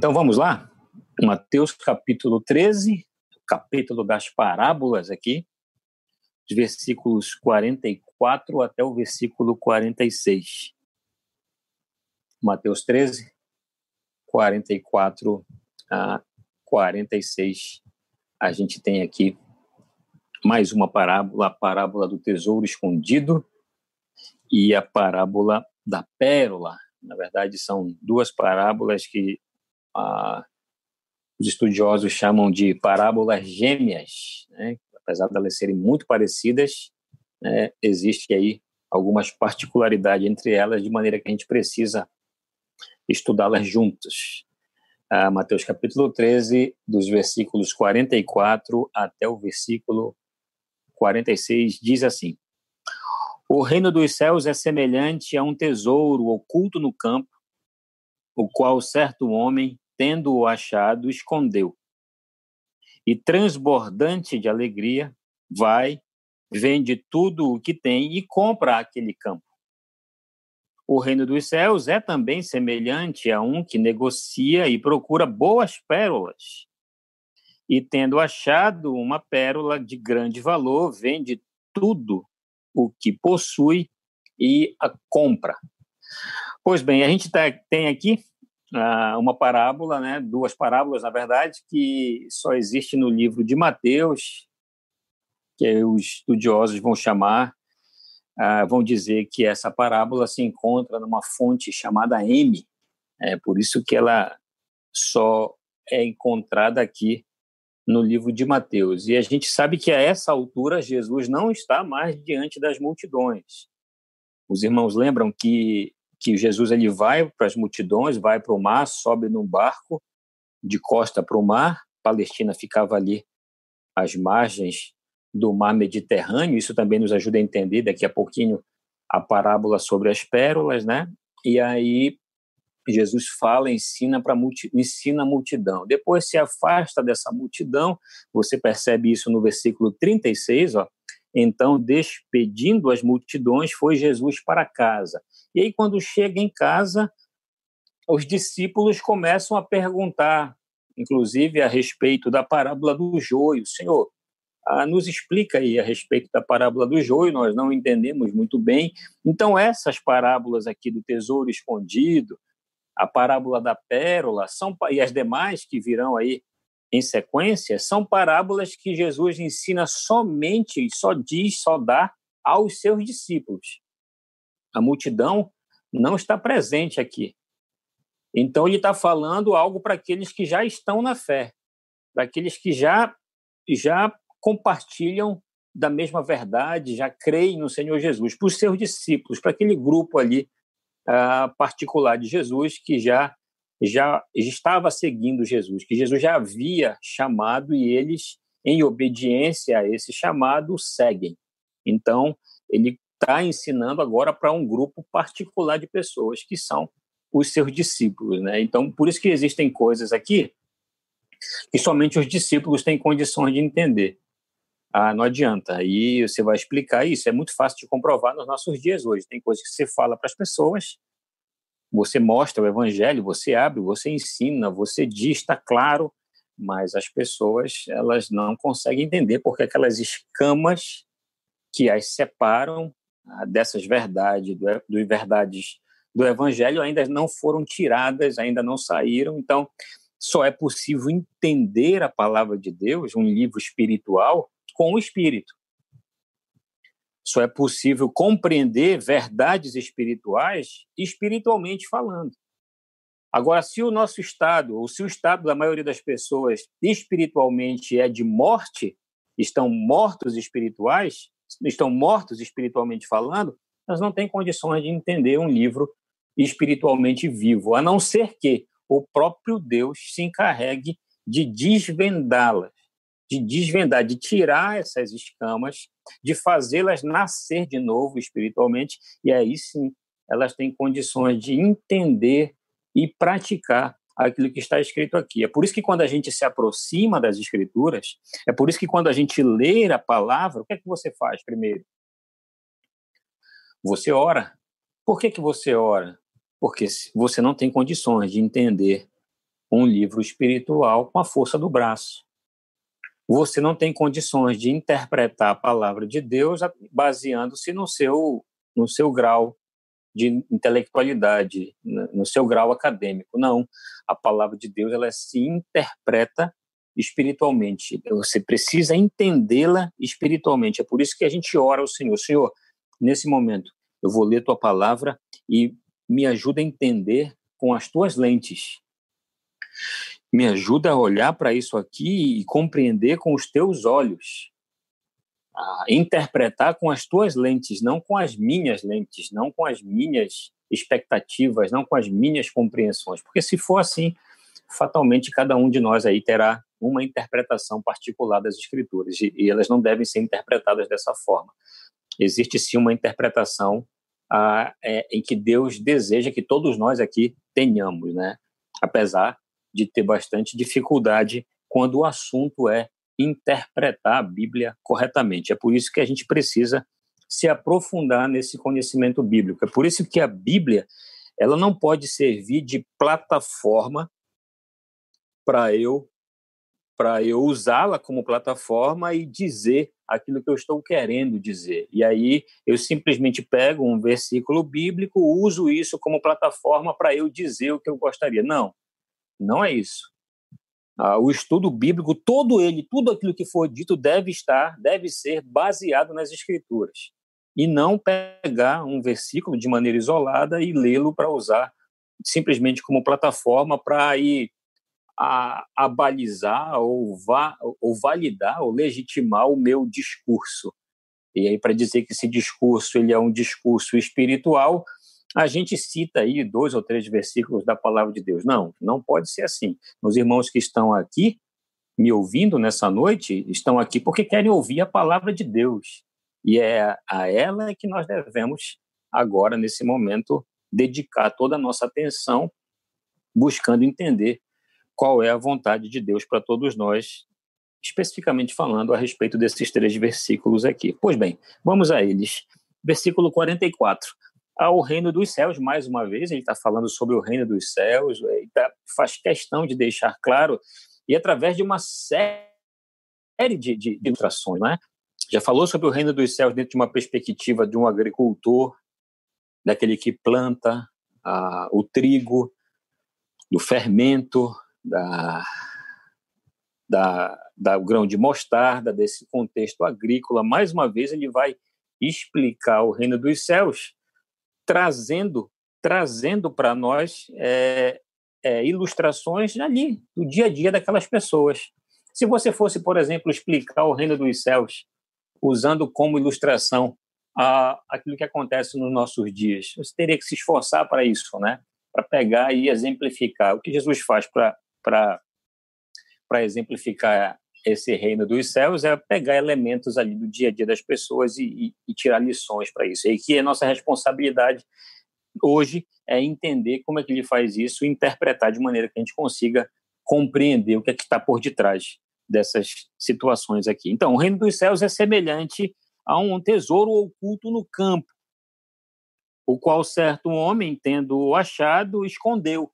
Então vamos lá? Mateus capítulo 13, capítulo das parábolas aqui, os versículos 44 até o versículo 46. Mateus 13, 44 a 46. A gente tem aqui mais uma parábola, a parábola do tesouro escondido e a parábola da pérola. Na verdade, são duas parábolas que ah, os estudiosos chamam de parábolas gêmeas, né? apesar de elas serem muito parecidas, né? existe aí algumas particularidades entre elas, de maneira que a gente precisa estudá-las juntas. Ah, Mateus capítulo 13, dos versículos 44 até o versículo 46, diz assim: O reino dos céus é semelhante a um tesouro oculto no campo, o qual certo homem, tendo-o achado, escondeu. E transbordante de alegria, vai, vende tudo o que tem e compra aquele campo. O reino dos céus é também semelhante a um que negocia e procura boas pérolas. E tendo achado uma pérola de grande valor, vende tudo o que possui e a compra. Pois bem, a gente tá, tem aqui uma parábola, né, duas parábolas, na verdade, que só existe no livro de Mateus, que os estudiosos vão chamar ah, vão dizer que essa parábola se encontra numa fonte chamada M. É por isso que ela só é encontrada aqui no livro de Mateus. E a gente sabe que a essa altura Jesus não está mais diante das multidões. Os irmãos lembram que que Jesus ele vai para as multidões, vai para o mar, sobe num barco de costa para o mar. Palestina ficava ali às margens do mar Mediterrâneo. Isso também nos ajuda a entender daqui a pouquinho a parábola sobre as pérolas, né? E aí Jesus fala, ensina para ensina a multidão. Depois se afasta dessa multidão. Você percebe isso no versículo 36, ó. Então, despedindo as multidões, foi Jesus para casa. E aí quando chega em casa, os discípulos começam a perguntar, inclusive a respeito da parábola do joio. Senhor, ah, nos explica aí a respeito da parábola do joio, nós não entendemos muito bem. Então, essas parábolas aqui do tesouro escondido, a parábola da pérola, são, e as demais que virão aí em sequência, são parábolas que Jesus ensina somente, só diz, só dá aos seus discípulos. A multidão não está presente aqui. Então, ele está falando algo para aqueles que já estão na fé, para aqueles que já, já compartilham da mesma verdade, já creem no Senhor Jesus, para os seus discípulos, para aquele grupo ali uh, particular de Jesus que já já estava seguindo Jesus, que Jesus já havia chamado e eles, em obediência a esse chamado, seguem. Então, ele está ensinando agora para um grupo particular de pessoas que são os seus discípulos, né? Então, por isso que existem coisas aqui que somente os discípulos têm condições de entender. Ah, não adianta. Aí você vai explicar isso. É muito fácil de comprovar nos nossos dias hoje. Tem coisas que você fala para as pessoas, você mostra o evangelho, você abre, você ensina, você diz, está claro, mas as pessoas elas não conseguem entender porque aquelas escamas que as separam dessas verdades, do, do verdades do evangelho ainda não foram tiradas, ainda não saíram. Então, só é possível entender a palavra de Deus, um livro espiritual, com o espírito. Só é possível compreender verdades espirituais espiritualmente falando. Agora, se o nosso estado, ou se o estado da maioria das pessoas espiritualmente é de morte, estão mortos espirituais, estão mortos espiritualmente falando, elas não têm condições de entender um livro espiritualmente vivo, a não ser que o próprio Deus se encarregue de desvendá-las de desvendar, de tirar essas escamas, de fazê-las nascer de novo espiritualmente, e aí sim elas têm condições de entender e praticar aquilo que está escrito aqui. É por isso que quando a gente se aproxima das escrituras, é por isso que quando a gente lê a palavra, o que é que você faz primeiro? Você ora. Por que, que você ora? Porque você não tem condições de entender um livro espiritual com a força do braço. Você não tem condições de interpretar a palavra de Deus baseando-se no seu, no seu grau de intelectualidade, no seu grau acadêmico. Não, a palavra de Deus ela se interpreta espiritualmente. Você precisa entendê-la espiritualmente. É por isso que a gente ora ao Senhor. Senhor, nesse momento, eu vou ler tua palavra e me ajuda a entender com as tuas lentes. Me ajuda a olhar para isso aqui e compreender com os teus olhos. A interpretar com as tuas lentes, não com as minhas lentes, não com as minhas expectativas, não com as minhas compreensões. Porque se for assim, fatalmente cada um de nós aí terá uma interpretação particular das escrituras e, elas não devem ser interpretadas dessa forma. Existe sim uma interpretação ah, é, em que Deus deseja que todos nós aqui tenhamos, né? Apesar de ter bastante dificuldade quando o assunto é interpretar a Bíblia corretamente. É por isso que a gente precisa se aprofundar nesse conhecimento bíblico. É por isso que a Bíblia ela não pode servir de plataforma para eu para eu usá-la como plataforma e dizer aquilo que eu estou querendo dizer. E aí eu simplesmente pego um versículo bíblico, uso isso como plataforma para eu dizer o que eu gostaria. Não, não é isso. Ah, o estudo bíblico, todo ele, tudo aquilo que for dito deve estar, deve ser baseado nas escrituras. E não pegar um versículo de maneira isolada e lê-lo para usar simplesmente como plataforma para ir a, a balizar ou, va, ou validar ou legitimar o meu discurso. E aí, para dizer que esse discurso ele é um discurso espiritual, a gente cita aí dois ou três versículos da palavra de Deus. Não, não pode ser assim. Os irmãos que estão aqui me ouvindo nessa noite estão aqui porque querem ouvir a palavra de Deus. E é a ela que nós devemos, agora, nesse momento, dedicar toda a nossa atenção, buscando entender qual é a vontade de Deus para todos nós, especificamente falando a respeito desses três versículos aqui. Pois bem, vamos a eles. Versículo 44. Ao reino dos céus, mais uma vez, ele está falando sobre o reino dos céus, ele tá, faz questão de deixar claro, e através de uma série de, ilustrações, né? Já falou sobre o reino dos céus dentro de uma perspectiva de um agricultor, daquele que planta o trigo, do fermento, da, da, da grão de mostarda, desse contexto agrícola. Mais uma vez, ele vai explicar o reino dos céus, trazendo trazendo para nós é, é, ilustrações ali do dia a dia daquelas pessoas. Se você fosse, por exemplo, explicar o reino dos céus usando como ilustração a, aquilo que acontece nos nossos dias, você teria que se esforçar para isso, né? Para pegar e exemplificar o que Jesus faz para para exemplificar esse reino dos céus é pegar elementos ali do dia a dia das pessoas e, e, e tirar lições para isso. E que a nossa responsabilidade hoje é entender como é que ele faz isso e interpretar de maneira que a gente consiga compreender o que é que está por detrás dessas situações aqui. Então, o reino dos céus é semelhante a um tesouro oculto no campo, o qual certo homem, tendo achado, escondeu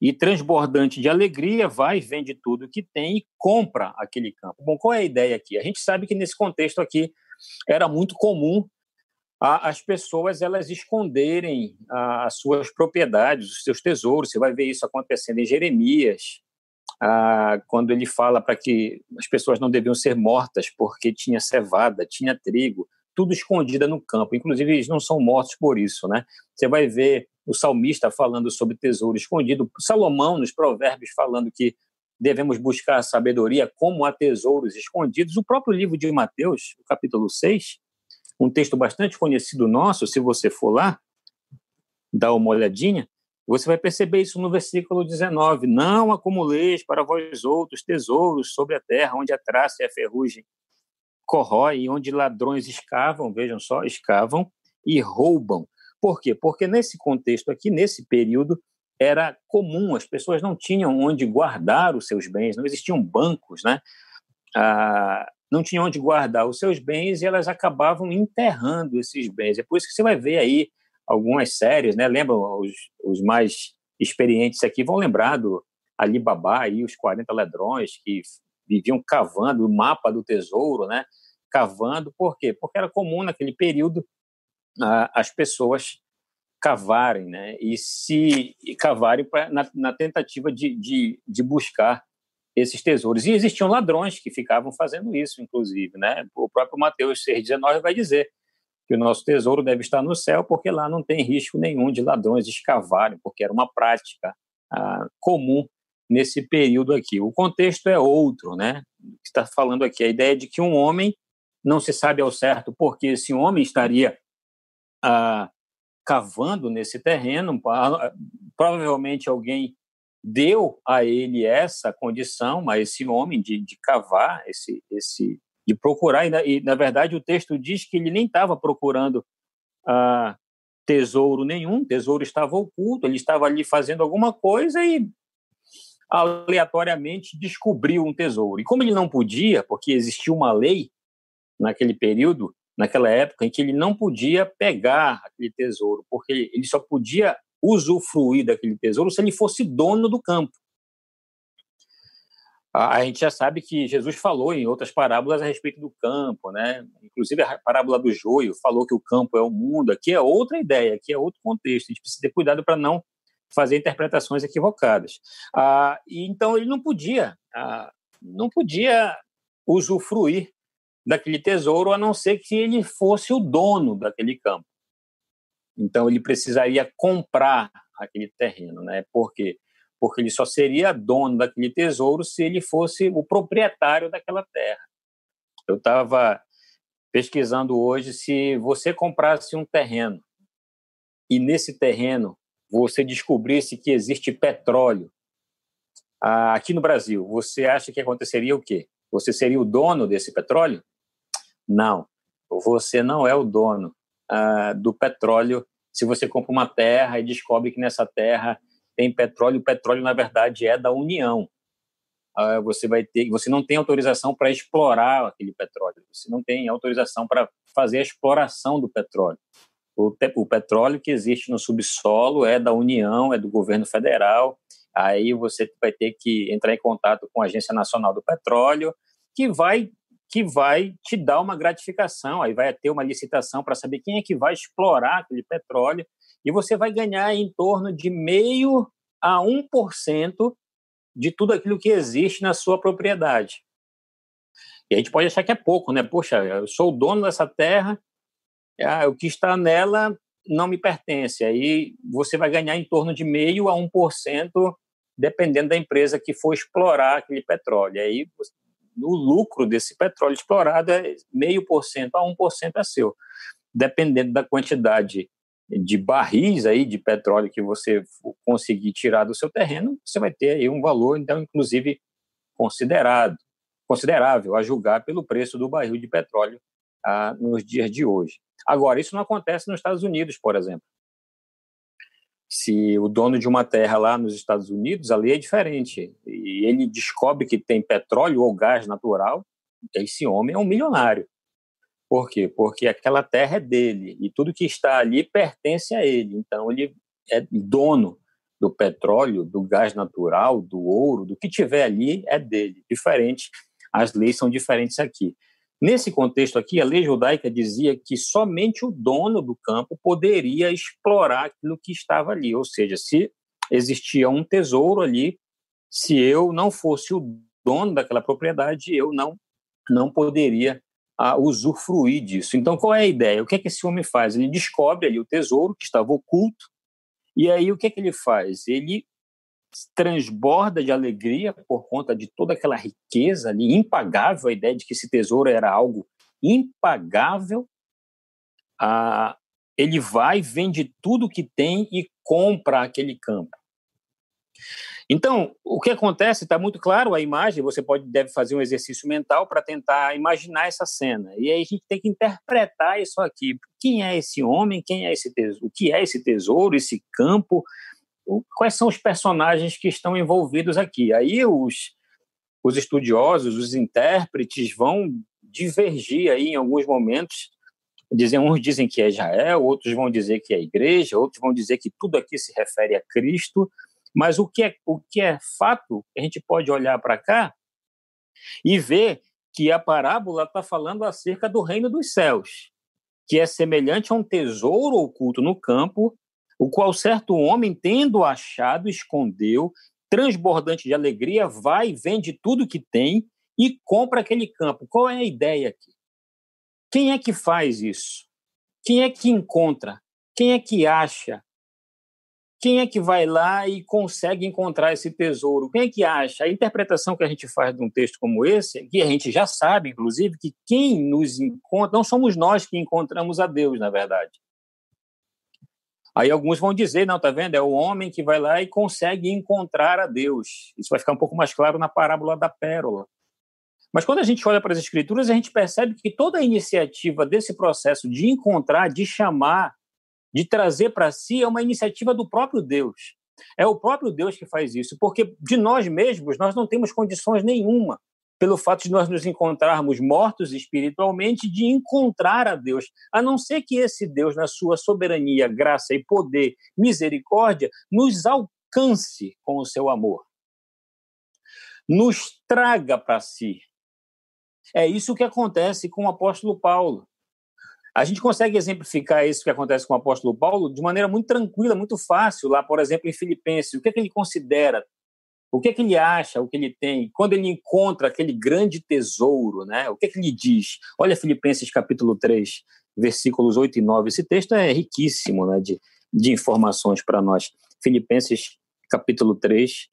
e transbordante de alegria, vai, vende tudo que tem e compra aquele campo. Bom, qual é a ideia aqui? A gente sabe que nesse contexto aqui era muito comum a, as pessoas elas esconderem a, as suas propriedades, os seus tesouros. Você vai ver isso acontecendo em Jeremias, a, quando ele fala para que as pessoas não deviam ser mortas porque tinha cevada, tinha trigo, tudo escondida no campo. Inclusive, eles não são mortos por isso, né? Você vai ver o salmista falando sobre tesouro escondido, Salomão nos provérbios falando que devemos buscar sabedoria como há tesouros escondidos. O próprio livro de Mateus, capítulo 6, um texto bastante conhecido nosso, se você for lá, dá uma olhadinha, você vai perceber isso no versículo 19. Não acumuleis para vós outros tesouros sobre a terra, onde a traça e a ferrugem corrói, onde ladrões escavam, vejam só, escavam e roubam. Por quê? Porque nesse contexto aqui, nesse período, era comum, as pessoas não tinham onde guardar os seus bens, não existiam bancos, né? Ah, não tinham onde guardar os seus bens e elas acabavam enterrando esses bens. É por isso que você vai ver aí algumas séries, né? Lembram os, os mais experientes aqui vão lembrar do Alibaba e os 40 ladrões que viviam cavando o mapa do tesouro, né? Cavando, por quê? Porque era comum naquele período as pessoas cavarem, né? E se e cavarem pra, na, na, tentativa de, de, de, buscar esses tesouros. E existiam ladrões que ficavam fazendo isso, inclusive, né? O próprio Mateus 6,19 vai dizer que o nosso tesouro deve estar no céu, porque lá não tem risco nenhum de ladrões escavarem, porque era uma prática ah, comum nesse período aqui. O contexto é outro, né? Está falando aqui a ideia de que um homem não se sabe ao certo porque esse homem estaria ah, cavando nesse terreno, provavelmente alguém deu a ele essa condição, a esse homem de, de cavar, esse, esse, de procurar, e na, e na, verdade o texto diz que ele nem estava procurando ah, tesouro nenhum, tesouro estava oculto, ele estava ali fazendo alguma coisa e aleatoriamente descobriu um tesouro. E como ele não podia, porque existia uma lei naquele período, naquela época, em que ele não podia pegar aquele tesouro, porque ele só podia usufruir daquele tesouro se ele fosse dono do campo. A gente já sabe que Jesus falou em outras parábolas a respeito do campo, né? Inclusive a parábola do joio falou que o campo é o mundo. Aqui é outra ideia, aqui é outro contexto. A gente precisa ter cuidado para não fazer interpretações equivocadas. Ah, então ele não podia, ah, não podia usufruir daquele tesouro a não ser que ele fosse o dono daquele campo. Então ele precisaria comprar aquele terreno, né? Por quê? Porque ele só seria dono daquele tesouro se ele fosse o proprietário daquela terra. Eu estava pesquisando hoje se você comprasse um terreno e nesse terreno você descobrisse que existe petróleo ah, aqui no Brasil, você acha que aconteceria o quê? Você seria o dono desse petróleo? Não, você não é o dono ah, do petróleo. Se você compra uma terra e descobre que nessa terra tem petróleo, o petróleo na verdade é da União. Ah, você vai ter, você não tem autorização para explorar aquele petróleo. Você não tem autorização para fazer a exploração do petróleo. O, o petróleo que existe no subsolo é da União, é do governo federal. Aí você vai ter que entrar em contato com a Agência Nacional do Petróleo, que vai que vai te dar uma gratificação. Aí vai ter uma licitação para saber quem é que vai explorar aquele petróleo e você vai ganhar em torno de meio a 1% de tudo aquilo que existe na sua propriedade. E a gente pode achar que é pouco, né? Poxa, eu sou o dono dessa terra, ah, o que está nela não me pertence. Aí você vai ganhar em torno de meio a 1%, dependendo da empresa que for explorar aquele petróleo. Aí o lucro desse petróleo explorado é meio por cento a 1% é seu. Dependendo da quantidade de barris aí de petróleo que você conseguir tirar do seu terreno, você vai ter aí um valor, então, inclusive, considerado, considerável, a julgar pelo preço do barril de petróleo ah, nos dias de hoje. Agora, isso não acontece nos Estados Unidos, por exemplo. Se o dono de uma terra lá nos Estados Unidos, a lei é diferente, e ele descobre que tem petróleo ou gás natural, esse homem é um milionário. Por quê? Porque aquela terra é dele e tudo que está ali pertence a ele. Então, ele é dono do petróleo, do gás natural, do ouro, do que tiver ali é dele. Diferente, as leis são diferentes aqui. Nesse contexto aqui, a lei judaica dizia que somente o dono do campo poderia explorar aquilo que estava ali, ou seja, se existia um tesouro ali, se eu não fosse o dono daquela propriedade, eu não não poderia ah, usufruir disso. Então, qual é a ideia? O que é que esse homem faz? Ele descobre ali o tesouro que estava oculto, e aí o que é que ele faz? Ele transborda de alegria por conta de toda aquela riqueza ali, impagável, a ideia de que esse tesouro era algo impagável. Ah, ele vai, vende tudo que tem e compra aquele campo. Então, o que acontece está muito claro a imagem. Você pode deve fazer um exercício mental para tentar imaginar essa cena. E aí a gente tem que interpretar isso aqui. Quem é esse homem? Quem é esse tesouro? O que é esse tesouro? Esse campo? Quais são os personagens que estão envolvidos aqui. Aí os, os estudiosos, os intérpretes vão divergir aí em alguns momentos. Dizem, uns dizem que é Israel, outros vão dizer que é a igreja, outros vão dizer que tudo aqui se refere a Cristo. Mas o que é, o que é fato, a gente pode olhar para cá e ver que a parábola está falando acerca do reino dos céus, que é semelhante a um tesouro oculto no campo, o qual certo homem, tendo achado, escondeu, transbordante de alegria, vai, vende tudo que tem e compra aquele campo. Qual é a ideia aqui? Quem é que faz isso? Quem é que encontra? Quem é que acha? Quem é que vai lá e consegue encontrar esse tesouro? Quem é que acha? A interpretação que a gente faz de um texto como esse, que a gente já sabe, inclusive, que quem nos encontra, não somos nós que encontramos a Deus, na verdade. Aí alguns vão dizer, não, tá vendo? É o homem que vai lá e consegue encontrar a Deus. Isso vai ficar um pouco mais claro na parábola da pérola. Mas quando a gente olha para as escrituras, a gente percebe que toda a iniciativa desse processo de encontrar, de chamar, de trazer para si é uma iniciativa do próprio Deus. É o próprio Deus que faz isso, porque de nós mesmos nós não temos condições nenhuma, pelo fato de nós nos encontrarmos mortos espiritualmente, de encontrar a Deus, a não ser que esse Deus, na sua soberania, graça e poder, misericórdia, nos alcance com o seu amor, nos traga para si, é isso que acontece com o apóstolo Paulo. A gente consegue exemplificar isso que acontece com o apóstolo Paulo de maneira muito tranquila, muito fácil, lá, por exemplo, em Filipenses. O que é que ele considera? O que é que ele acha, o que ele tem? Quando ele encontra aquele grande tesouro, né? O que é que ele diz? Olha Filipenses capítulo 3, versículos 8 e 9. Esse texto é riquíssimo né, de, de informações para nós. Filipenses capítulo 3,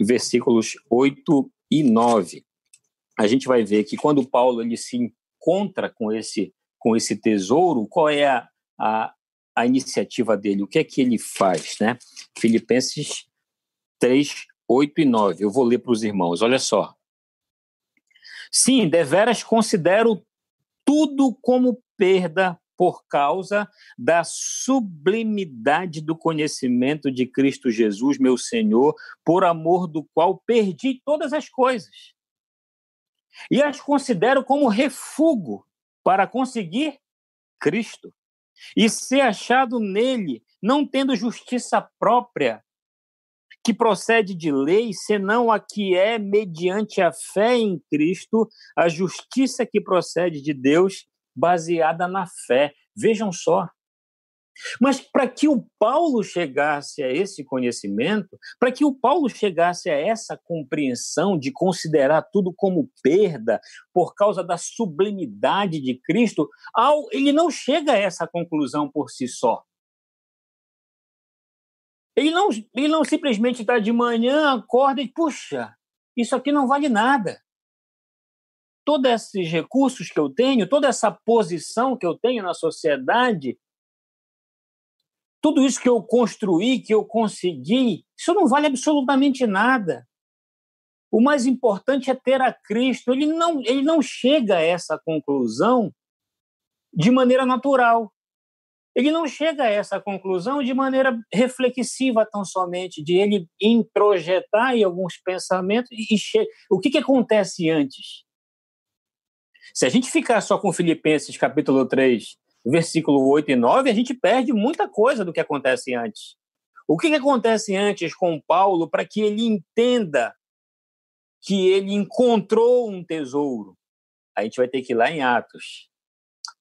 versículos 8 e 9 a gente vai ver que quando Paulo ele se encontra com esse com esse tesouro, qual é a, a, a iniciativa dele? O que é que ele faz, né? Filipenses 3, 8 e 9. Eu vou ler para os irmãos. Olha só. Sim, deveras considero tudo como perda por causa da sublimidade do conhecimento de Cristo Jesus, meu Senhor, por amor do qual perdi todas as coisas e as considero como refúgio para conseguir Cristo e ser achado nele, não tendo justiça própria que procede de lei, senão a que é mediante a fé em Cristo, a justiça que procede de Deus, baseada na fé. Vejam só, mas para que o Paulo chegasse a esse conhecimento, para que o Paulo chegasse a essa compreensão de considerar tudo como perda por causa da sublimidade de Cristo, ele não chega a essa conclusão por si só. Ele não, ele não simplesmente está de manhã, acorda e, puxa, isso aqui não vale nada. Todos esses recursos que eu tenho, toda essa posição que eu tenho na sociedade, tudo isso que eu construí, que eu consegui, isso não vale absolutamente nada. O mais importante é ter a Cristo. Ele não, ele não chega a essa conclusão de maneira natural. Ele não chega a essa conclusão de maneira reflexiva tão somente, de ele introjetar em alguns pensamentos e che... o que, que acontece antes? Se a gente ficar só com Filipenses capítulo 3, versículo 8 e 9, a gente perde muita coisa do que acontece antes. O que, que acontece antes com Paulo para que ele entenda que ele encontrou um tesouro? A gente vai ter que ir lá em Atos.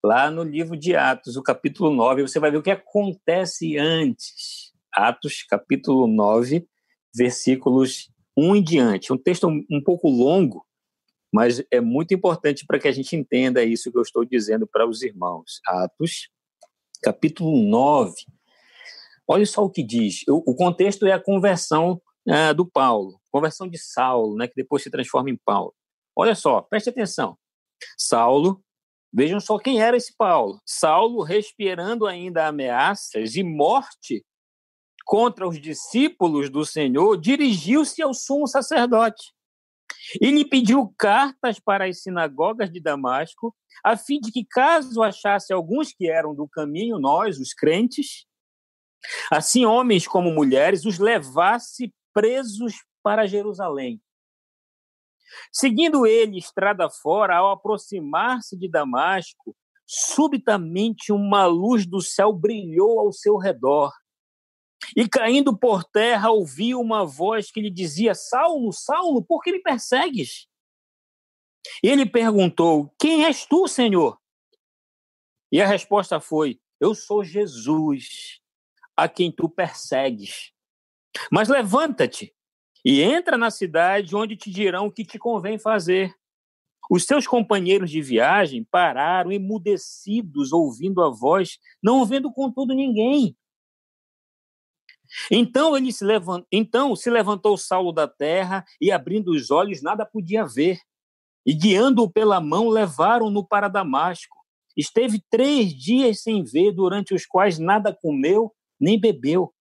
Lá no livro de Atos, o capítulo 9, você vai ver o que acontece antes. Atos, capítulo 9, versículos 1 em diante. Um texto um pouco longo, mas é muito importante para que a gente entenda isso que eu estou dizendo para os irmãos. Atos, capítulo 9. Olha só o que diz. O, contexto é a conversão uh, do Paulo, conversão de Saulo, né, que depois se transforma em Paulo. Olha só, preste atenção. Saulo, vejam só quem era esse Paulo. Saulo, respirando ainda ameaças e morte contra os discípulos do Senhor, dirigiu-se ao sumo sacerdote e lhe pediu cartas para as sinagogas de Damasco, a fim de que, caso achasse alguns que eram do caminho, nós, os crentes, assim homens como mulheres, os levasse presos para Jerusalém. Seguindo ele estrada fora, ao aproximar-se de Damasco, subitamente uma luz do céu brilhou ao seu redor. E caindo por terra, ouviu uma voz que lhe dizia: Saulo, Saulo, por que me persegues? Ele perguntou: Quem és tu, Senhor? E a resposta foi: Eu sou Jesus, a quem tu persegues. Mas levanta-te e entra na cidade onde te dirão o que te convém fazer. Os seus companheiros de viagem pararam emudecidos, ouvindo a voz, não vendo contudo ninguém. Então ele se levantou, então se levantou Saulo da terra e abrindo os olhos nada podia ver. E guiando-o pela mão levaram-no para Damasco. Esteve três dias sem ver, durante os quais nada comeu nem bebeu.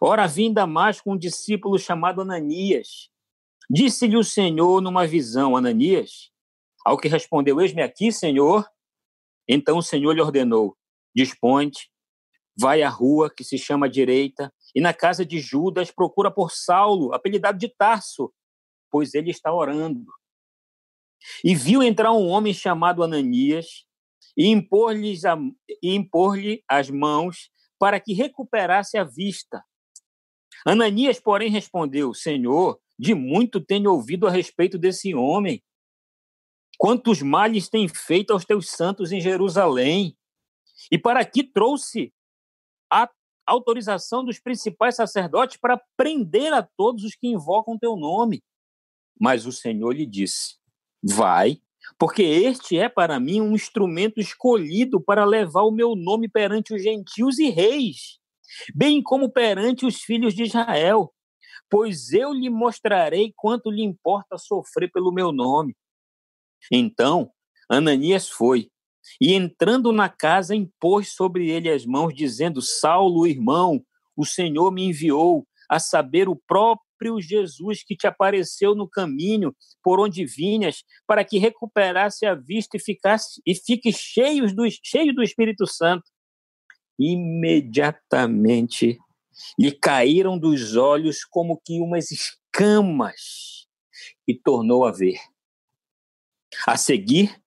Ora, vim Damasco um discípulo chamado Ananias. Disse-lhe o Senhor numa visão, Ananias. Ao que respondeu: Eis-me aqui, Senhor. Então o Senhor lhe ordenou: dispõe vai à rua que se chama Direita, e na casa de Judas procura por Saulo, apelidado de Tarso, pois ele está orando. E viu entrar um homem chamado Ananias e impor-lhe impor as mãos para que recuperasse a vista. Ananias, porém, respondeu: Senhor, de muito tenho ouvido a respeito desse homem. Quantos males tem feito aos teus santos em Jerusalém? E para que trouxe a autorização dos principais sacerdotes para prender a todos os que invocam teu nome. Mas o Senhor lhe disse: Vai, porque este é para mim um instrumento escolhido para levar o meu nome perante os gentios e reis, bem como perante os filhos de Israel, pois eu lhe mostrarei quanto lhe importa sofrer pelo meu nome. Então, Ananias foi e entrando na casa, impôs sobre ele as mãos, dizendo: Saulo, irmão, o Senhor me enviou a saber o próprio Jesus que te apareceu no caminho por onde vinhas, para que recuperasse a vista e ficasse e fique cheio do, cheio do Espírito Santo. Imediatamente lhe caíram dos olhos como que umas escamas e tornou a ver. A seguir,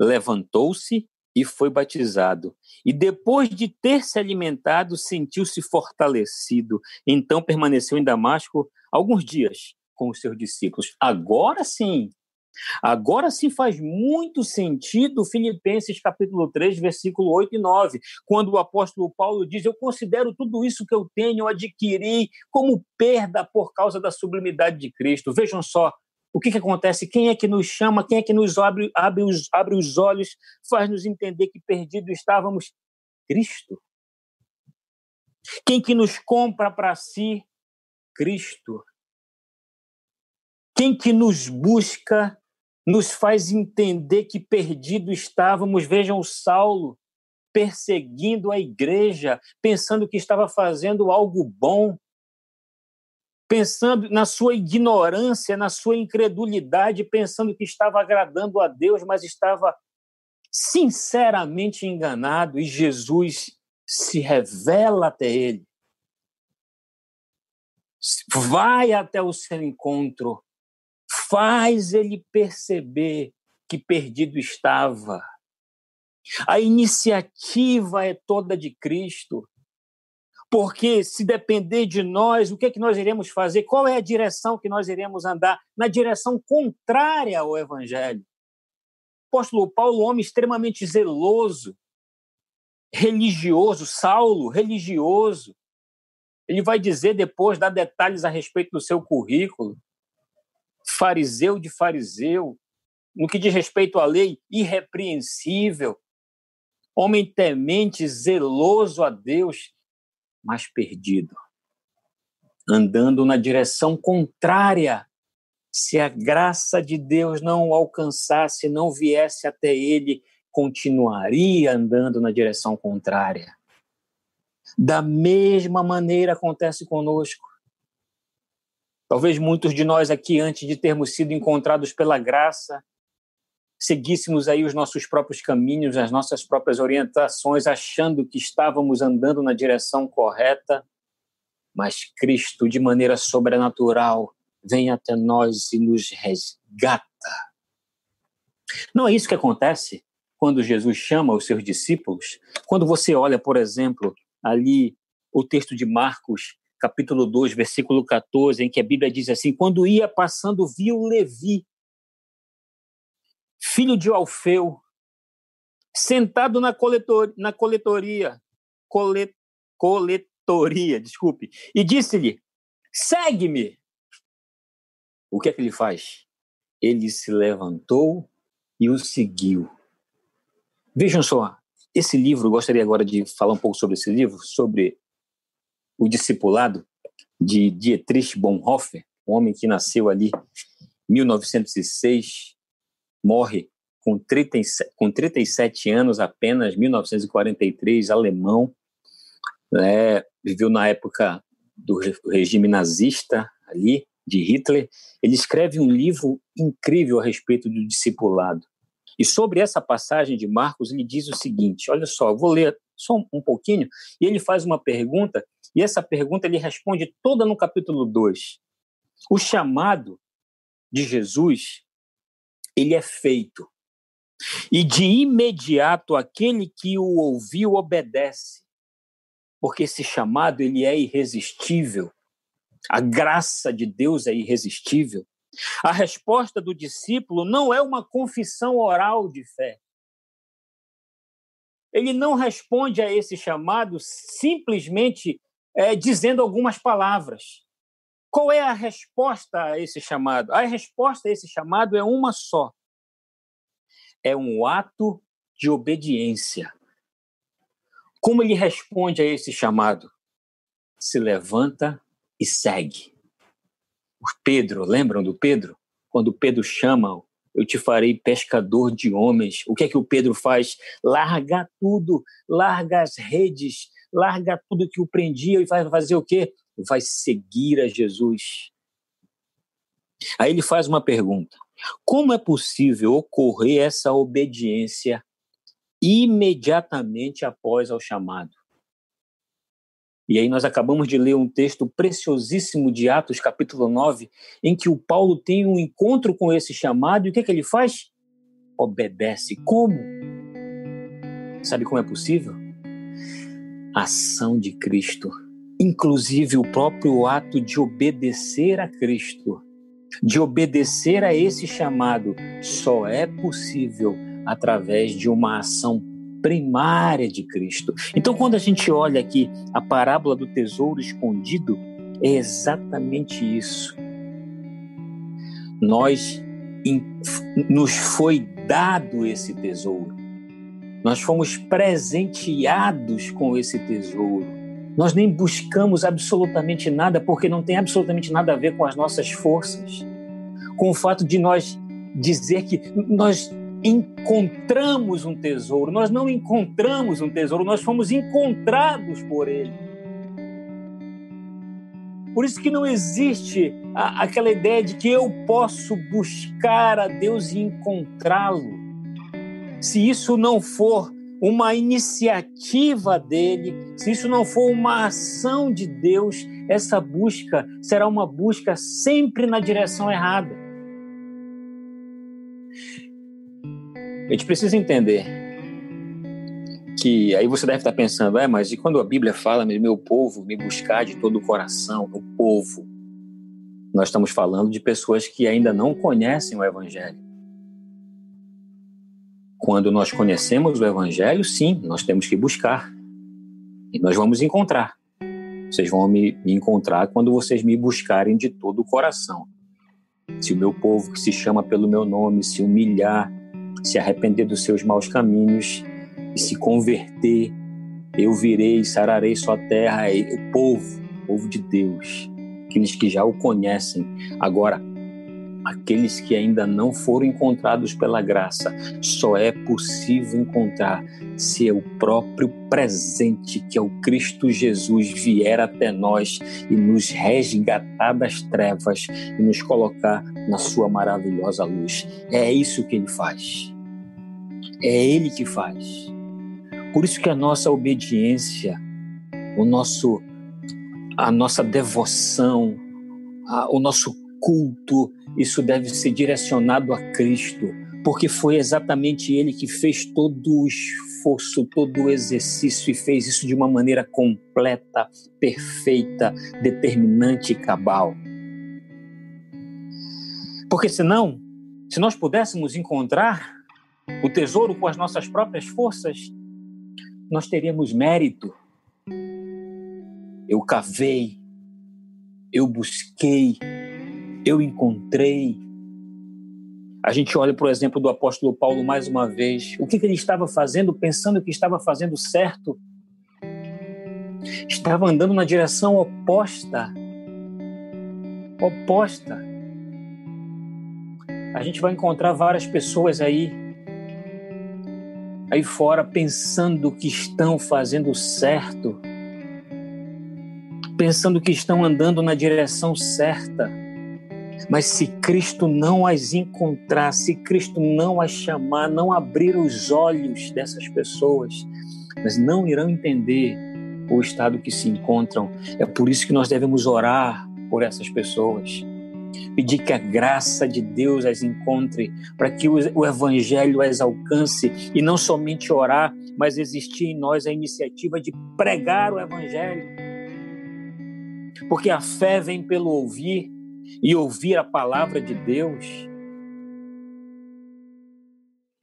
levantou-se e foi batizado. E depois de ter se alimentado, sentiu-se fortalecido. Então permaneceu em Damasco alguns dias com os seus discípulos. Agora sim, Agora sim faz muito sentido Filipenses capítulo 3, versículo 8 e 9, quando o apóstolo Paulo diz: Eu considero tudo isso que eu tenho, adquiri como perda por causa da sublimidade de Cristo. Vejam só, o que, que acontece? Quem é que nos chama? Quem é que nos abre, abre, os, abre os olhos, faz nos entender que perdido estávamos? Cristo. Quem que nos compra para si? Cristo. Quem que nos busca, nos faz entender que perdido estávamos? Vejam o Saulo perseguindo a igreja, pensando que estava fazendo algo bom, pensando na sua ignorância, na sua incredulidade, pensando que estava agradando a Deus, mas estava sinceramente enganado e Jesus se revela até ele. Vai até o seu encontro, faz ele perceber que perdido estava. A iniciativa é toda de Cristo. Porque se depender de nós, o que é que nós iremos fazer? Qual é a direção que nós iremos andar? Na direção contrária ao evangelho. O apóstolo Paulo, homem extremamente zeloso, religioso, Saulo, religioso. Ele vai dizer depois, dar detalhes a respeito do seu currículo. Fariseu de fariseu, no que diz respeito à lei, irrepreensível, homem temente, zeloso a Deus, mas perdido, andando na direção contrária. Se a graça de Deus não o alcançasse, não viesse até ele, continuaria andando na direção contrária. Da mesma maneira acontece conosco. Talvez muitos de nós aqui, antes de termos sido encontrados pela graça, seguíssemos aí os nossos próprios caminhos, as nossas próprias orientações, achando que estávamos andando na direção correta, mas Cristo, de maneira sobrenatural, vem até nós e nos resgata. Não é isso que acontece quando Jesus chama os seus discípulos? Quando você olha, por exemplo, ali o texto de Marcos, capítulo 2, versículo 14, em que a Bíblia diz assim: Quando ia passando, viu Levi, filho de Alfeu, sentado na, coletor, na coletoria, colet, coletoria, desculpe, e disse-lhe: Segue-me. O que é que ele faz? Ele se levantou e o seguiu. Vejam só, esse livro, gostaria agora de falar um pouco sobre esse livro, sobre o discipulado de Dietrich Bonhoeffer, um homem que nasceu ali em 1906, morre com 37, com 37 anos apenas, 1943, alemão, né, viveu na época do regime nazista ali, de Hitler. Ele escreve um livro incrível a respeito do discipulado. E sobre essa passagem de Marcos, ele diz o seguinte: olha só, vou ler só um pouquinho, e ele faz uma pergunta, e essa pergunta ele responde toda no capítulo 2. O chamado de Jesus, ele é feito. E de imediato aquele que o ouviu obedece. Porque esse chamado ele é irresistível. A graça de Deus é irresistível. A resposta do discípulo não é uma confissão oral de fé. Ele não responde a esse chamado simplesmente é, dizendo algumas palavras. Qual é a resposta a esse chamado? A resposta a esse chamado é uma só: é um ato de obediência. Como ele responde a esse chamado? Se levanta e segue. Pedro, lembram do Pedro? Quando Pedro chama, eu te farei pescador de homens. O que é que o Pedro faz? Larga tudo, larga as redes, larga tudo que o prendia e vai fazer o quê? Vai seguir a Jesus. Aí ele faz uma pergunta: como é possível ocorrer essa obediência imediatamente após ao chamado? E aí nós acabamos de ler um texto preciosíssimo de Atos, capítulo 9, em que o Paulo tem um encontro com esse chamado, e o que, é que ele faz? Obedece. Como? Sabe como é possível? ação de Cristo, inclusive o próprio ato de obedecer a Cristo, de obedecer a esse chamado, só é possível através de uma ação primária de Cristo. Então, quando a gente olha aqui a parábola do tesouro escondido, é exatamente isso. Nós nos foi dado esse tesouro. Nós fomos presenteados com esse tesouro. Nós nem buscamos absolutamente nada, porque não tem absolutamente nada a ver com as nossas forças. Com o fato de nós dizer que nós encontramos um tesouro. Nós não encontramos um tesouro, nós fomos encontrados por ele. Por isso que não existe a, aquela ideia de que eu posso buscar a Deus e encontrá-lo. Se isso não for uma iniciativa dele, se isso não for uma ação de Deus, essa busca será uma busca sempre na direção errada. A gente precisa entender que aí você deve estar pensando, é, mas e quando a Bíblia fala, meu povo, me buscar de todo o coração, o povo, nós estamos falando de pessoas que ainda não conhecem o Evangelho. Quando nós conhecemos o Evangelho, sim, nós temos que buscar. E nós vamos encontrar. Vocês vão me, me encontrar quando vocês me buscarem de todo o coração. Se o meu povo, que se chama pelo meu nome, se humilhar, se arrepender dos seus maus caminhos e se converter, eu virei e sararei sua terra, o povo, o povo de Deus, aqueles que já o conhecem. Agora, aqueles que ainda não foram encontrados pela graça, só é possível encontrar se é o próprio presente, que é o Cristo Jesus, vier até nós e nos resgatar das trevas e nos colocar na sua maravilhosa luz. É isso que ele faz. É Ele que faz. Por isso que a nossa obediência, o nosso, a nossa devoção, a, o nosso culto, isso deve ser direcionado a Cristo, porque foi exatamente ele que fez todo o esforço, todo o exercício e fez isso de uma maneira completa, perfeita, determinante e cabal. Porque senão, se nós pudéssemos encontrar o tesouro com as nossas próprias forças, nós teríamos mérito. Eu cavei, eu busquei, eu encontrei. A gente olha, por exemplo, do apóstolo Paulo mais uma vez. O que, que ele estava fazendo, pensando que estava fazendo certo? Estava andando na direção oposta. Oposta. A gente vai encontrar várias pessoas aí aí fora pensando que estão fazendo certo, pensando que estão andando na direção certa. Mas se Cristo não as encontrar, se Cristo não as chamar, não abrir os olhos dessas pessoas, mas não irão entender o estado que se encontram. É por isso que nós devemos orar por essas pessoas pedir que a graça de Deus as encontre, para que o Evangelho as alcance e não somente orar, mas existir em nós a iniciativa de pregar o Evangelho. Porque a fé vem pelo ouvir e ouvir a palavra de Deus.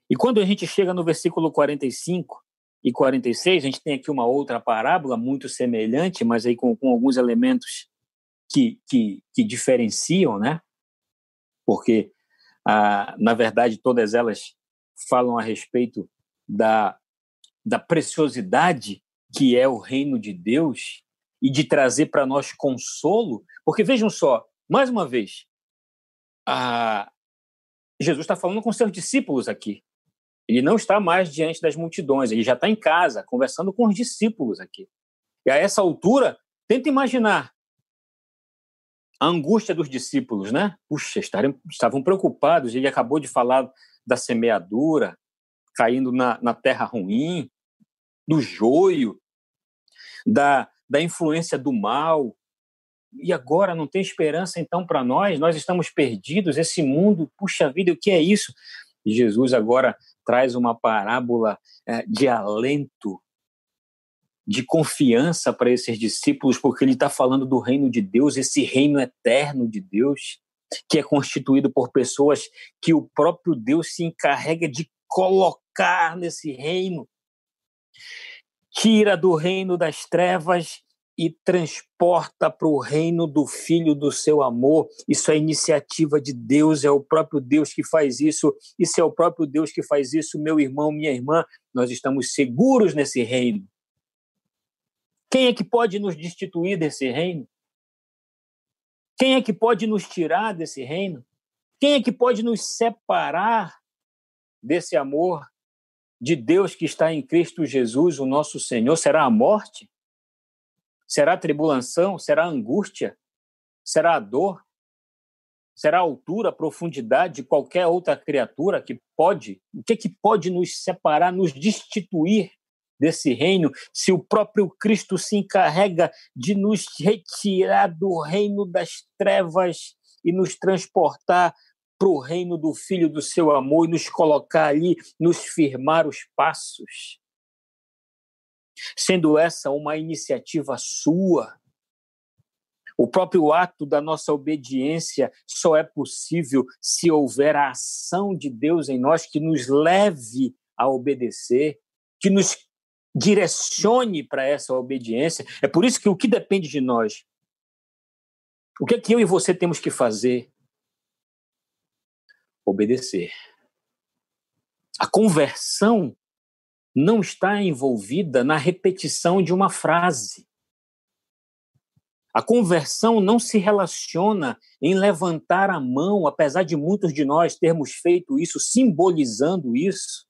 E quando a gente chega no versículo 45 e 46, a gente tem aqui uma outra parábola muito semelhante, mas aí com, com alguns elementos que, que, que diferenciam, né? Porque, ah, na verdade, todas elas falam a respeito da, da preciosidade que é o reino de Deus e de trazer para nós consolo. Porque vejam só, mais uma vez, a... Jesus está falando com seus discípulos aqui. Ele não está mais diante das multidões, ele já está em casa, conversando com os discípulos aqui. E a essa altura, tenta imaginar a angústia dos discípulos, né? Puxa, estavam preocupados. Ele acabou de falar da semeadura caindo na, na terra ruim, do joio, da, da influência do mal. E agora não tem esperança então para nós? Nós estamos perdidos. Esse mundo, puxa vida, o que é isso? E Jesus agora traz uma parábola é, de alento de confiança para esses discípulos, porque ele está falando do reino de Deus, esse reino eterno de Deus, que é constituído por pessoas que o próprio Deus se encarrega de colocar nesse reino. Tira do reino das trevas e transporta para o reino do Filho do seu amor. Isso é iniciativa de Deus, é o próprio Deus que faz isso. Isso é o próprio Deus que faz isso, meu irmão, minha irmã. Nós estamos seguros nesse reino. Quem é que pode nos destituir desse reino? Quem é que pode nos tirar desse reino? Quem é que pode nos separar desse amor de Deus que está em Cristo Jesus, o nosso Senhor? Será a morte? Será tribulação? Será angústia? Será a dor? Será a altura, a profundidade de qualquer outra criatura que pode? O que, é que pode nos separar, nos destituir desse reino, se o próprio Cristo se encarrega de nos retirar do reino das trevas e nos transportar para o reino do Filho do seu amor e nos colocar ali, nos firmar os passos. Sendo essa uma iniciativa sua, o próprio ato da nossa obediência só é possível se houver a ação de Deus em nós que nos leve a obedecer, que nos direcione para essa obediência. É por isso que o que depende de nós, o que é que eu e você temos que fazer? Obedecer. A conversão não está envolvida na repetição de uma frase. A conversão não se relaciona em levantar a mão, apesar de muitos de nós termos feito isso, simbolizando isso.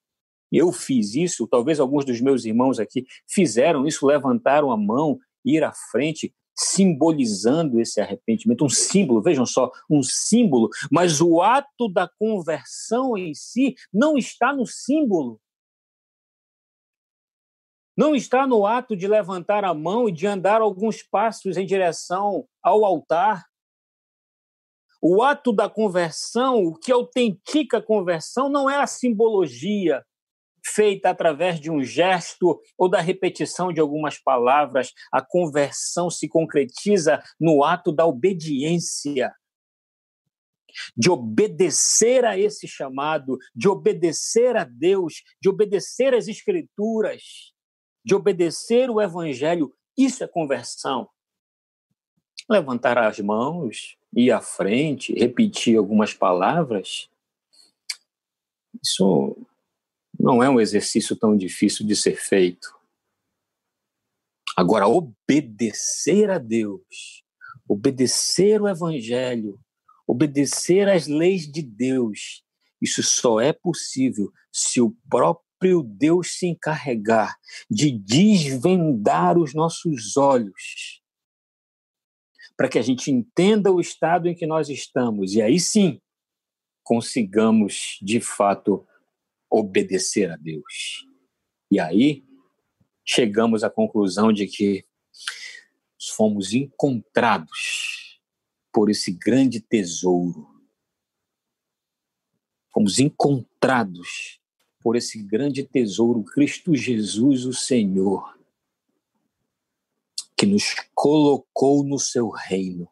Eu fiz isso, talvez alguns dos meus irmãos aqui fizeram isso, levantaram a mão, ir à frente, simbolizando esse arrependimento, um símbolo, vejam só, um símbolo, mas o ato da conversão em si não está no símbolo. Não está no ato de levantar a mão e de andar alguns passos em direção ao altar. O ato da conversão, o que autentica a conversão, não é a simbologia feita através de um gesto ou da repetição de algumas palavras. A conversão se concretiza no ato da obediência de obedecer a esse chamado, de obedecer a Deus, de obedecer às Escrituras, de obedecer o Evangelho. Isso é conversão. Levantar as mãos, ir à frente, repetir algumas palavras, isso não é um exercício tão difícil de ser feito. Agora, obedecer a Deus, obedecer o Evangelho, obedecer às leis de Deus, isso só é possível se o próprio Deus se encarregar de desvendar os nossos olhos, para que a gente entenda o estado em que nós estamos e aí sim consigamos de fato obedecer a Deus. E aí chegamos à conclusão de que fomos encontrados por esse grande tesouro. Fomos encontrados por esse grande tesouro, Cristo Jesus, o Senhor, que nos colocou no seu reino.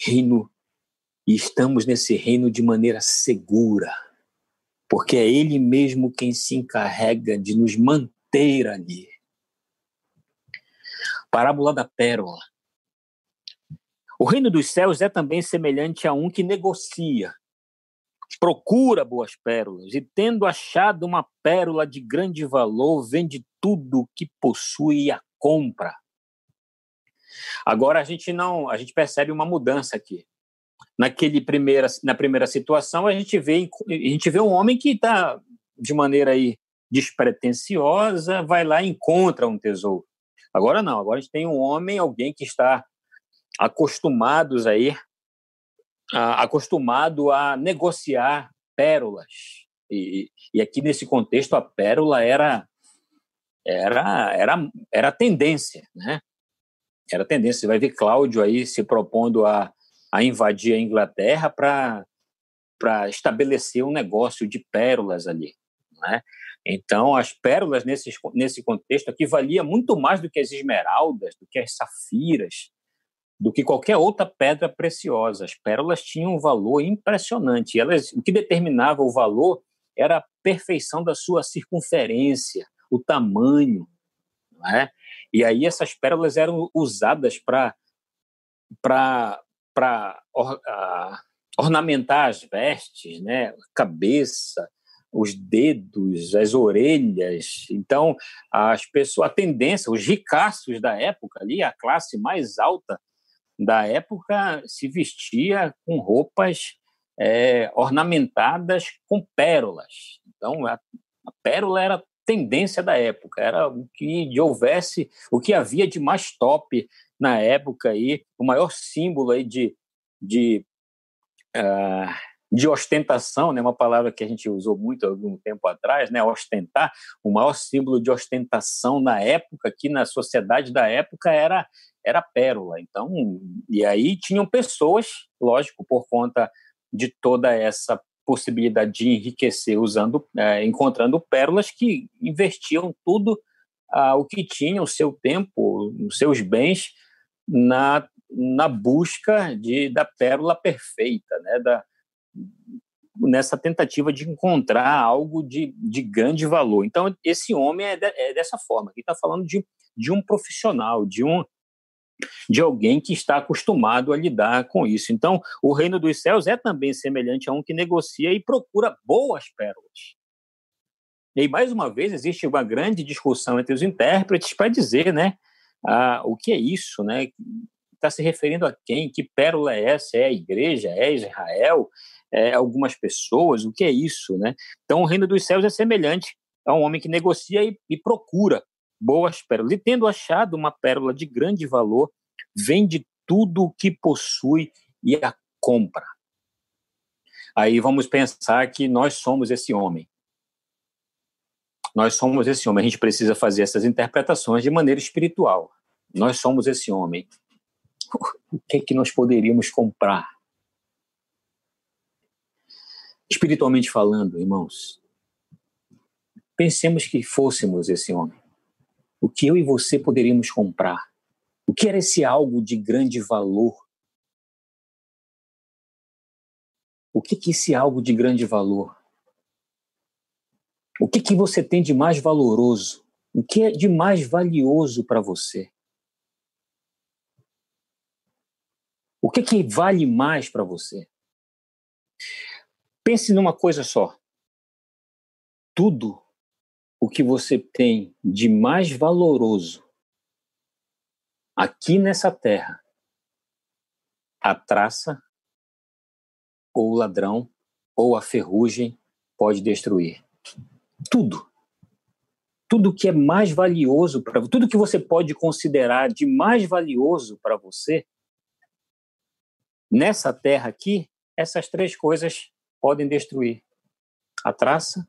Reino, e estamos nesse reino de maneira segura, porque é Ele mesmo quem se encarrega de nos manter ali. Parábola da pérola. O reino dos céus é também semelhante a um que negocia, procura boas pérolas e, tendo achado uma pérola de grande valor, vende tudo que possui e a compra. Agora a gente não, a gente percebe uma mudança aqui. Naquele primeira, na primeira situação a gente vê, a gente vê um homem que está de maneira aí despretensiosa, vai lá e encontra um tesouro. Agora não, agora a gente tem um homem, alguém que está acostumados aí, acostumado a negociar pérolas. E, e aqui nesse contexto a pérola era era era era tendência, né? Era tendência. Você vai ver Cláudio aí se propondo a, a invadir a Inglaterra para para estabelecer um negócio de pérolas ali, né? Então, as pérolas nesse, nesse contexto aqui valia muito mais do que as esmeraldas, do que as safiras, do que qualquer outra pedra preciosa. As pérolas tinham um valor impressionante. Elas, o que determinava o valor era a perfeição da sua circunferência, o tamanho. Né? E aí essas pérolas eram usadas para para or, ornamentar as vestes, né? cabeça, os dedos, as orelhas. Então, as pessoas, a tendência, os ricaços da época ali, a classe mais alta da época se vestia com roupas é, ornamentadas com pérolas. Então, a, a pérola era tendência da época, era o que houvesse, o que havia de mais top na época aí, o maior símbolo aí de, de, uh, de ostentação, né, uma palavra que a gente usou muito algum tempo atrás, né, ostentar, o maior símbolo de ostentação na época, aqui na sociedade da época, era era pérola. Então, e aí tinham pessoas, lógico, por conta de toda essa possibilidade de enriquecer usando, é, encontrando pérolas que investiam tudo ah, o que tinham, o seu tempo, os seus bens na, na busca de, da pérola perfeita, né? da, nessa tentativa de encontrar algo de, de grande valor. Então, esse homem é, de, é dessa forma, aqui está falando de, de um profissional, de um, de alguém que está acostumado a lidar com isso. Então, o reino dos céus é também semelhante a um que negocia e procura boas pérolas. E mais uma vez existe uma grande discussão entre os intérpretes para dizer, né, o que é isso, né? Está se referindo a quem? Que pérola é essa? É a igreja? É Israel? É algumas pessoas? O que é isso, né? Então, o reino dos céus é semelhante a um homem que negocia e, e procura boas pérolas. E tendo achado uma pérola de grande valor, vende tudo o que possui e a compra. Aí vamos pensar que nós somos esse homem. Nós somos esse homem. A gente precisa fazer essas interpretações de maneira espiritual. Nós somos esse homem. o que é que nós poderíamos comprar? Espiritualmente falando, irmãos, pensemos que fôssemos esse homem. O que eu e você poderíamos comprar? O que era esse algo de grande valor? O que que esse algo de grande valor? O que que você tem de mais valoroso? O que é de mais valioso para você? O que que vale mais para você? Pense numa coisa só. Tudo o que você tem de mais valoroso aqui nessa terra, a traça ou o ladrão ou a ferrugem pode destruir. Tudo. Tudo que é mais valioso para tudo que você pode considerar de mais valioso para você nessa terra aqui, essas três coisas podem destruir. A traça,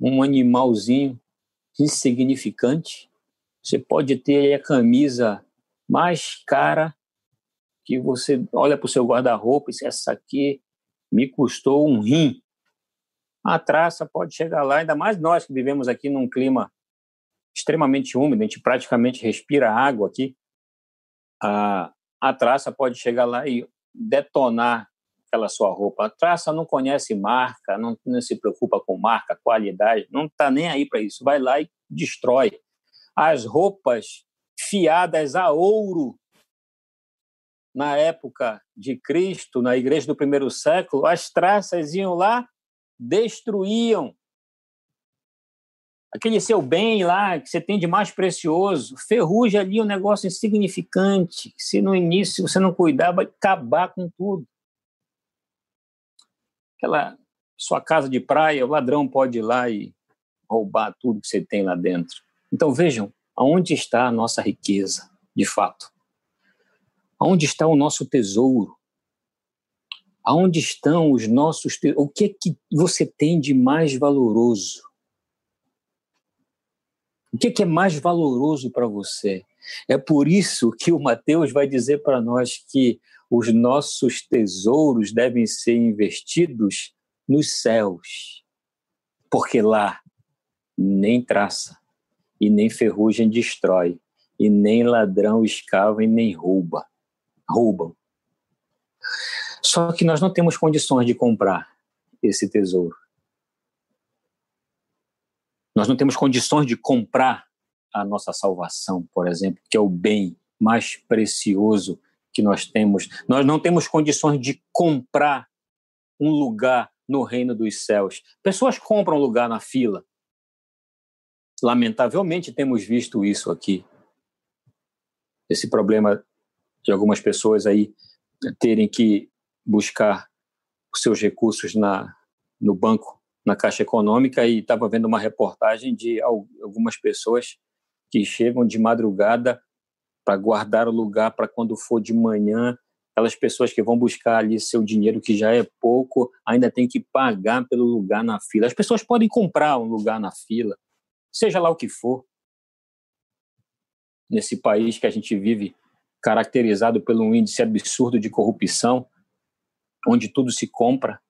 um animalzinho insignificante. Você pode ter a camisa mais cara que você olha para o seu guarda-roupa e diz, essa aqui me custou um rim. A traça pode chegar lá, ainda mais nós que vivemos aqui num clima extremamente úmido, a gente praticamente respira água aqui. A, a traça pode chegar lá e detonar aquela sua roupa. A traça não conhece marca, não, não se preocupa com marca, qualidade, não está nem aí para isso. Vai lá e destrói. As roupas fiadas a ouro na época de Cristo, na igreja do primeiro século, as traças iam lá, destruíam aquele seu bem lá que você tem de mais precioso, ferrugem ali um negócio insignificante, se no início você não cuidar, vai acabar com tudo aquela sua casa de praia, o ladrão pode ir lá e roubar tudo que você tem lá dentro. Então vejam, aonde está a nossa riqueza, de fato? Aonde está o nosso tesouro? Aonde estão os nossos. O que é que você tem de mais valoroso? O que é, que é mais valoroso para você? É por isso que o Mateus vai dizer para nós que os nossos tesouros devem ser investidos nos céus, porque lá nem traça e nem ferrugem destrói, e nem ladrão escava e nem rouba, roubam. Só que nós não temos condições de comprar esse tesouro. Nós não temos condições de comprar a nossa salvação, por exemplo, que é o bem mais precioso que nós temos. Nós não temos condições de comprar um lugar no reino dos céus. Pessoas compram lugar na fila. Lamentavelmente temos visto isso aqui. Esse problema de algumas pessoas aí terem que buscar os seus recursos na no banco, na Caixa Econômica e estava vendo uma reportagem de algumas pessoas que chegam de madrugada para guardar o lugar para quando for de manhã. Aquelas pessoas que vão buscar ali seu dinheiro, que já é pouco, ainda tem que pagar pelo lugar na fila. As pessoas podem comprar um lugar na fila, seja lá o que for. Nesse país que a gente vive, caracterizado pelo um índice absurdo de corrupção, onde tudo se compra,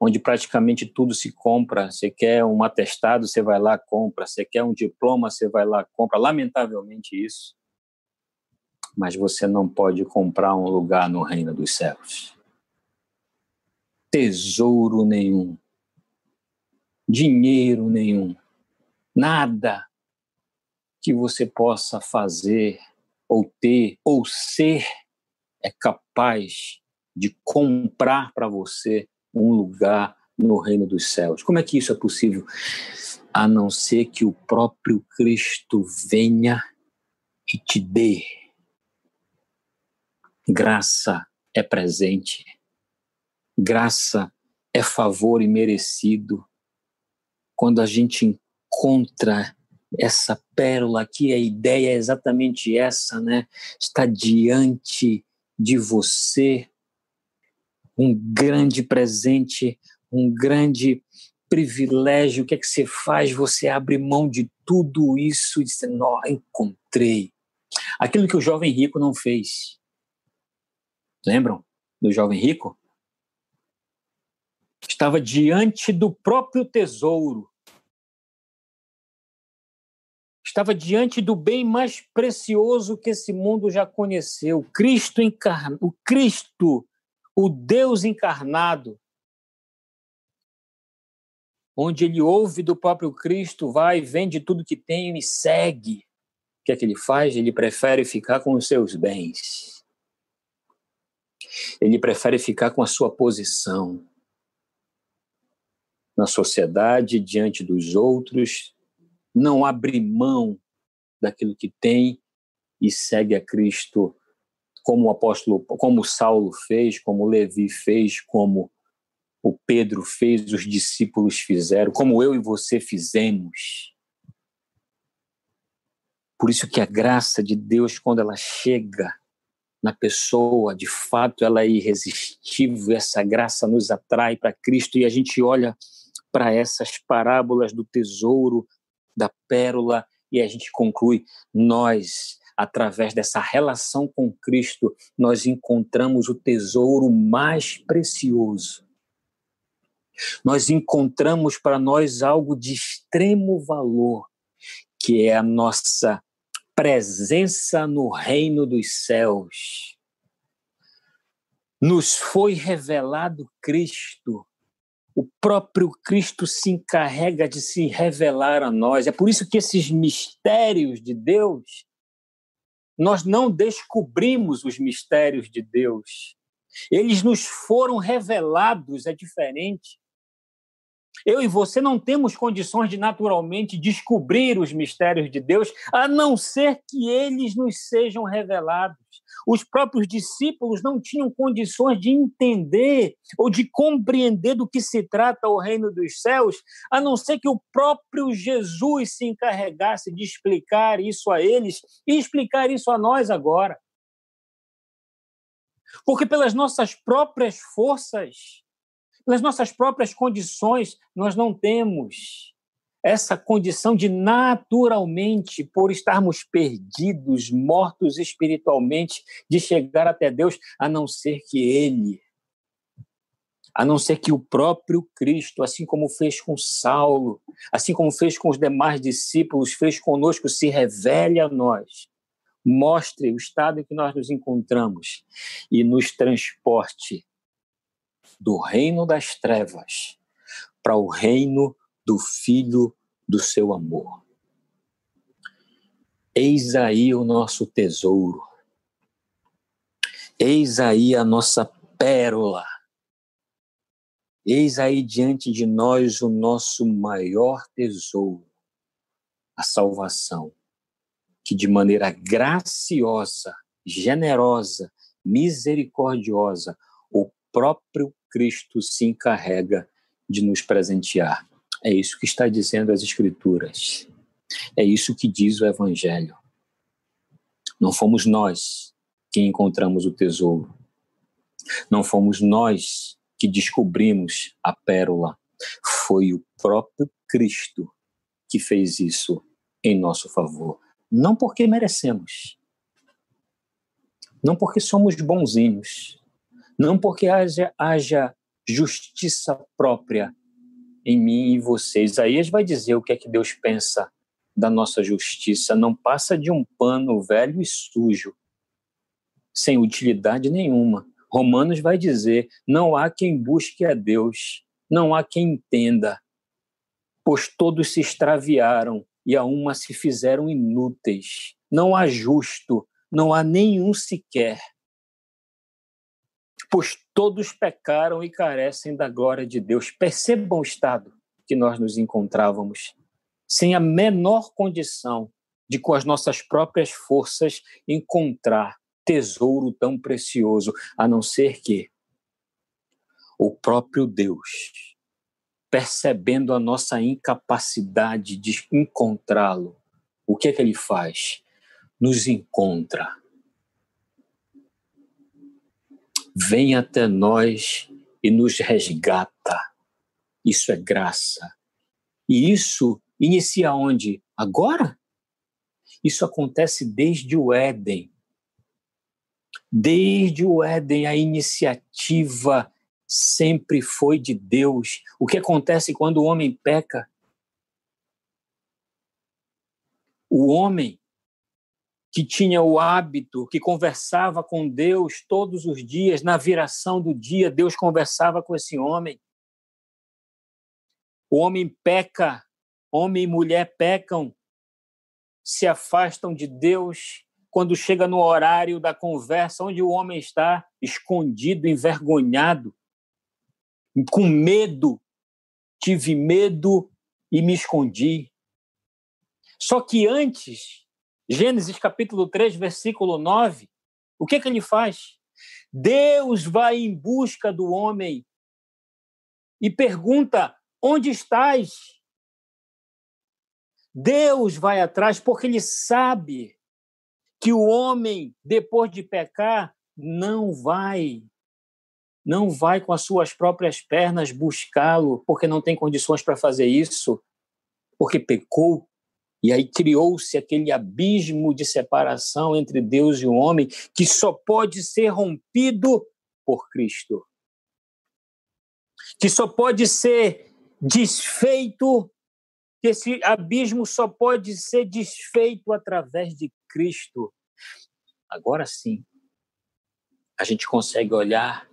onde praticamente tudo se compra. Você quer um atestado, você vai lá compra. Você quer um diploma, você vai lá compra. Lamentavelmente isso. Mas você não pode comprar um lugar no reino dos céus. Tesouro nenhum. Dinheiro nenhum. Nada que você possa fazer ou ter ou ser é capaz de comprar para você um lugar no reino dos céus. Como é que isso é possível? A não ser que o próprio Cristo venha e te dê. Graça é presente, graça é favor imerecido. Quando a gente encontra essa pérola aqui, a ideia é exatamente essa, né? Está diante de você um grande presente, um grande privilégio. O que é que você faz? Você abre mão de tudo isso e diz: Não, encontrei Aquilo que o jovem rico não fez. Lembram do jovem rico? Estava diante do próprio tesouro. Estava diante do bem mais precioso que esse mundo já conheceu, Cristo encarnado, o Cristo, o Deus encarnado. Onde ele ouve do próprio Cristo, vai, vende tudo que tem e segue. O que é que ele faz? Ele prefere ficar com os seus bens. Ele prefere ficar com a sua posição na sociedade, diante dos outros, não abre mão daquilo que tem e segue a Cristo como o apóstolo, como Saulo fez, como Levi fez, como o Pedro fez, os discípulos fizeram, como eu e você fizemos. Por isso que a graça de Deus, quando ela chega na pessoa, de fato, ela é irresistível, essa graça nos atrai para Cristo e a gente olha para essas parábolas do tesouro, da pérola, e a gente conclui: nós, através dessa relação com Cristo, nós encontramos o tesouro mais precioso. Nós encontramos para nós algo de extremo valor, que é a nossa presença no reino dos céus. Nos foi revelado Cristo o próprio Cristo se encarrega de se revelar a nós. É por isso que esses mistérios de Deus, nós não descobrimos os mistérios de Deus. Eles nos foram revelados, é diferente. Eu e você não temos condições de naturalmente descobrir os mistérios de Deus, a não ser que eles nos sejam revelados. Os próprios discípulos não tinham condições de entender ou de compreender do que se trata o reino dos céus, a não ser que o próprio Jesus se encarregasse de explicar isso a eles e explicar isso a nós agora. Porque pelas nossas próprias forças, pelas nossas próprias condições, nós não temos essa condição de naturalmente, por estarmos perdidos, mortos espiritualmente, de chegar até Deus, a não ser que Ele, a não ser que o próprio Cristo, assim como fez com Saulo, assim como fez com os demais discípulos, fez conosco, se revele a nós, mostre o estado em que nós nos encontramos e nos transporte do reino das trevas para o reino do Filho do seu amor. Eis aí o nosso tesouro. Eis aí a nossa pérola. Eis aí diante de nós o nosso maior tesouro, a salvação, que de maneira graciosa, generosa, misericordiosa, próprio Cristo se encarrega de nos presentear. É isso que está dizendo as Escrituras. É isso que diz o Evangelho. Não fomos nós que encontramos o tesouro. Não fomos nós que descobrimos a pérola. Foi o próprio Cristo que fez isso em nosso favor. Não porque merecemos. Não porque somos bonzinhos não porque haja, haja justiça própria em mim e você. Isaías vai dizer o que é que Deus pensa da nossa justiça. Não passa de um pano velho e sujo, sem utilidade nenhuma. Romanos vai dizer: não há quem busque a Deus, não há quem entenda, pois todos se extraviaram e a uma se fizeram inúteis. Não há justo, não há nenhum sequer pois todos pecaram e carecem da glória de Deus. Percebam o estado que nós nos encontrávamos, sem a menor condição de, com as nossas próprias forças, encontrar tesouro tão precioso, a não ser que o próprio Deus, percebendo a nossa incapacidade de encontrá-lo, o que é que ele faz? Nos encontra vem até nós e nos resgata. Isso é graça. E isso inicia onde? Agora? Isso acontece desde o Éden. Desde o Éden, a iniciativa sempre foi de Deus. O que acontece quando o homem peca? O homem que tinha o hábito, que conversava com Deus todos os dias, na viração do dia, Deus conversava com esse homem. O homem peca, homem e mulher pecam, se afastam de Deus quando chega no horário da conversa, onde o homem está escondido, envergonhado, com medo. Tive medo e me escondi. Só que antes Gênesis capítulo 3, versículo 9, o que, que ele faz? Deus vai em busca do homem e pergunta: onde estás? Deus vai atrás porque ele sabe que o homem, depois de pecar, não vai, não vai com as suas próprias pernas buscá-lo, porque não tem condições para fazer isso, porque pecou. E aí criou-se aquele abismo de separação entre Deus e o homem que só pode ser rompido por Cristo. Que só pode ser desfeito, que esse abismo só pode ser desfeito através de Cristo. Agora sim, a gente consegue olhar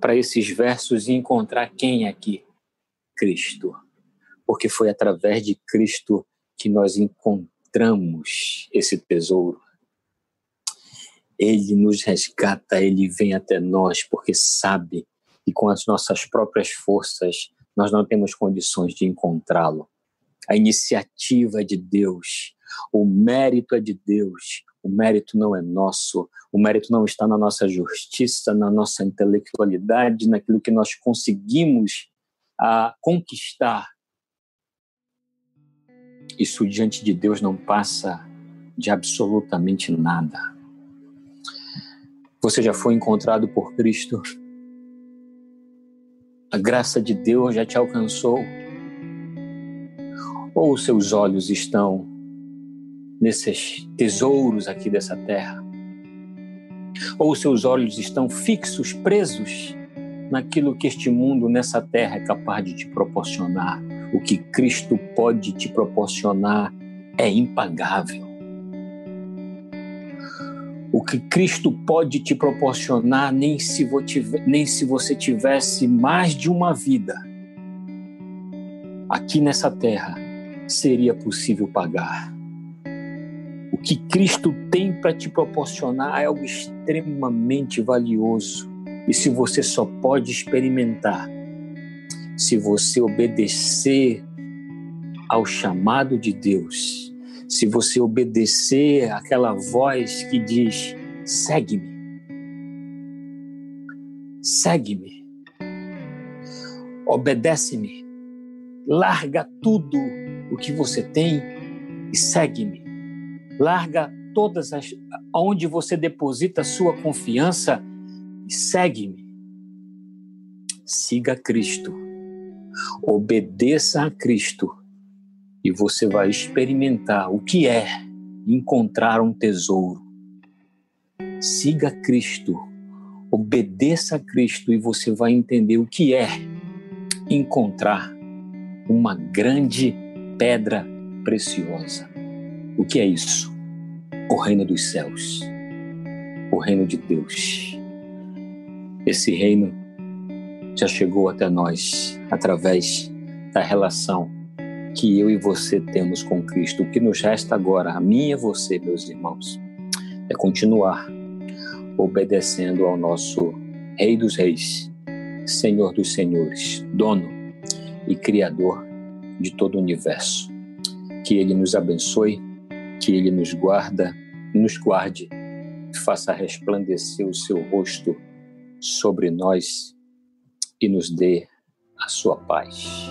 para esses versos e encontrar quem aqui? Cristo. Porque foi através de Cristo que nós encontramos esse tesouro. Ele nos resgata, ele vem até nós porque sabe que com as nossas próprias forças nós não temos condições de encontrá-lo. A iniciativa é de Deus, o mérito é de Deus, o mérito não é nosso, o mérito não está na nossa justiça, na nossa intelectualidade, naquilo que nós conseguimos a ah, conquistar isso diante de Deus não passa de absolutamente nada. Você já foi encontrado por Cristo? A graça de Deus já te alcançou? Ou seus olhos estão nesses tesouros aqui dessa terra? Ou seus olhos estão fixos, presos naquilo que este mundo nessa terra é capaz de te proporcionar? O que Cristo pode te proporcionar é impagável. O que Cristo pode te proporcionar, nem se, nem se você tivesse mais de uma vida aqui nessa terra, seria possível pagar. O que Cristo tem para te proporcionar é algo extremamente valioso. E se você só pode experimentar se você obedecer ao chamado de Deus, se você obedecer àquela voz que diz: segue-me, segue-me, obedece-me, larga tudo o que você tem e segue-me, larga todas as onde você deposita a sua confiança e segue-me. Siga Cristo Obedeça a Cristo e você vai experimentar o que é encontrar um tesouro. Siga Cristo, obedeça a Cristo e você vai entender o que é encontrar uma grande pedra preciosa. O que é isso? O reino dos céus, o reino de Deus. Esse reino já chegou até nós através da relação que eu e você temos com Cristo. O que nos resta agora, a mim e você, meus irmãos, é continuar obedecendo ao nosso Rei dos Reis, Senhor dos Senhores, dono e Criador de todo o universo. Que Ele nos abençoe, que Ele nos guarda, nos guarde, faça resplandecer o seu rosto sobre nós e nos dê a sua paz.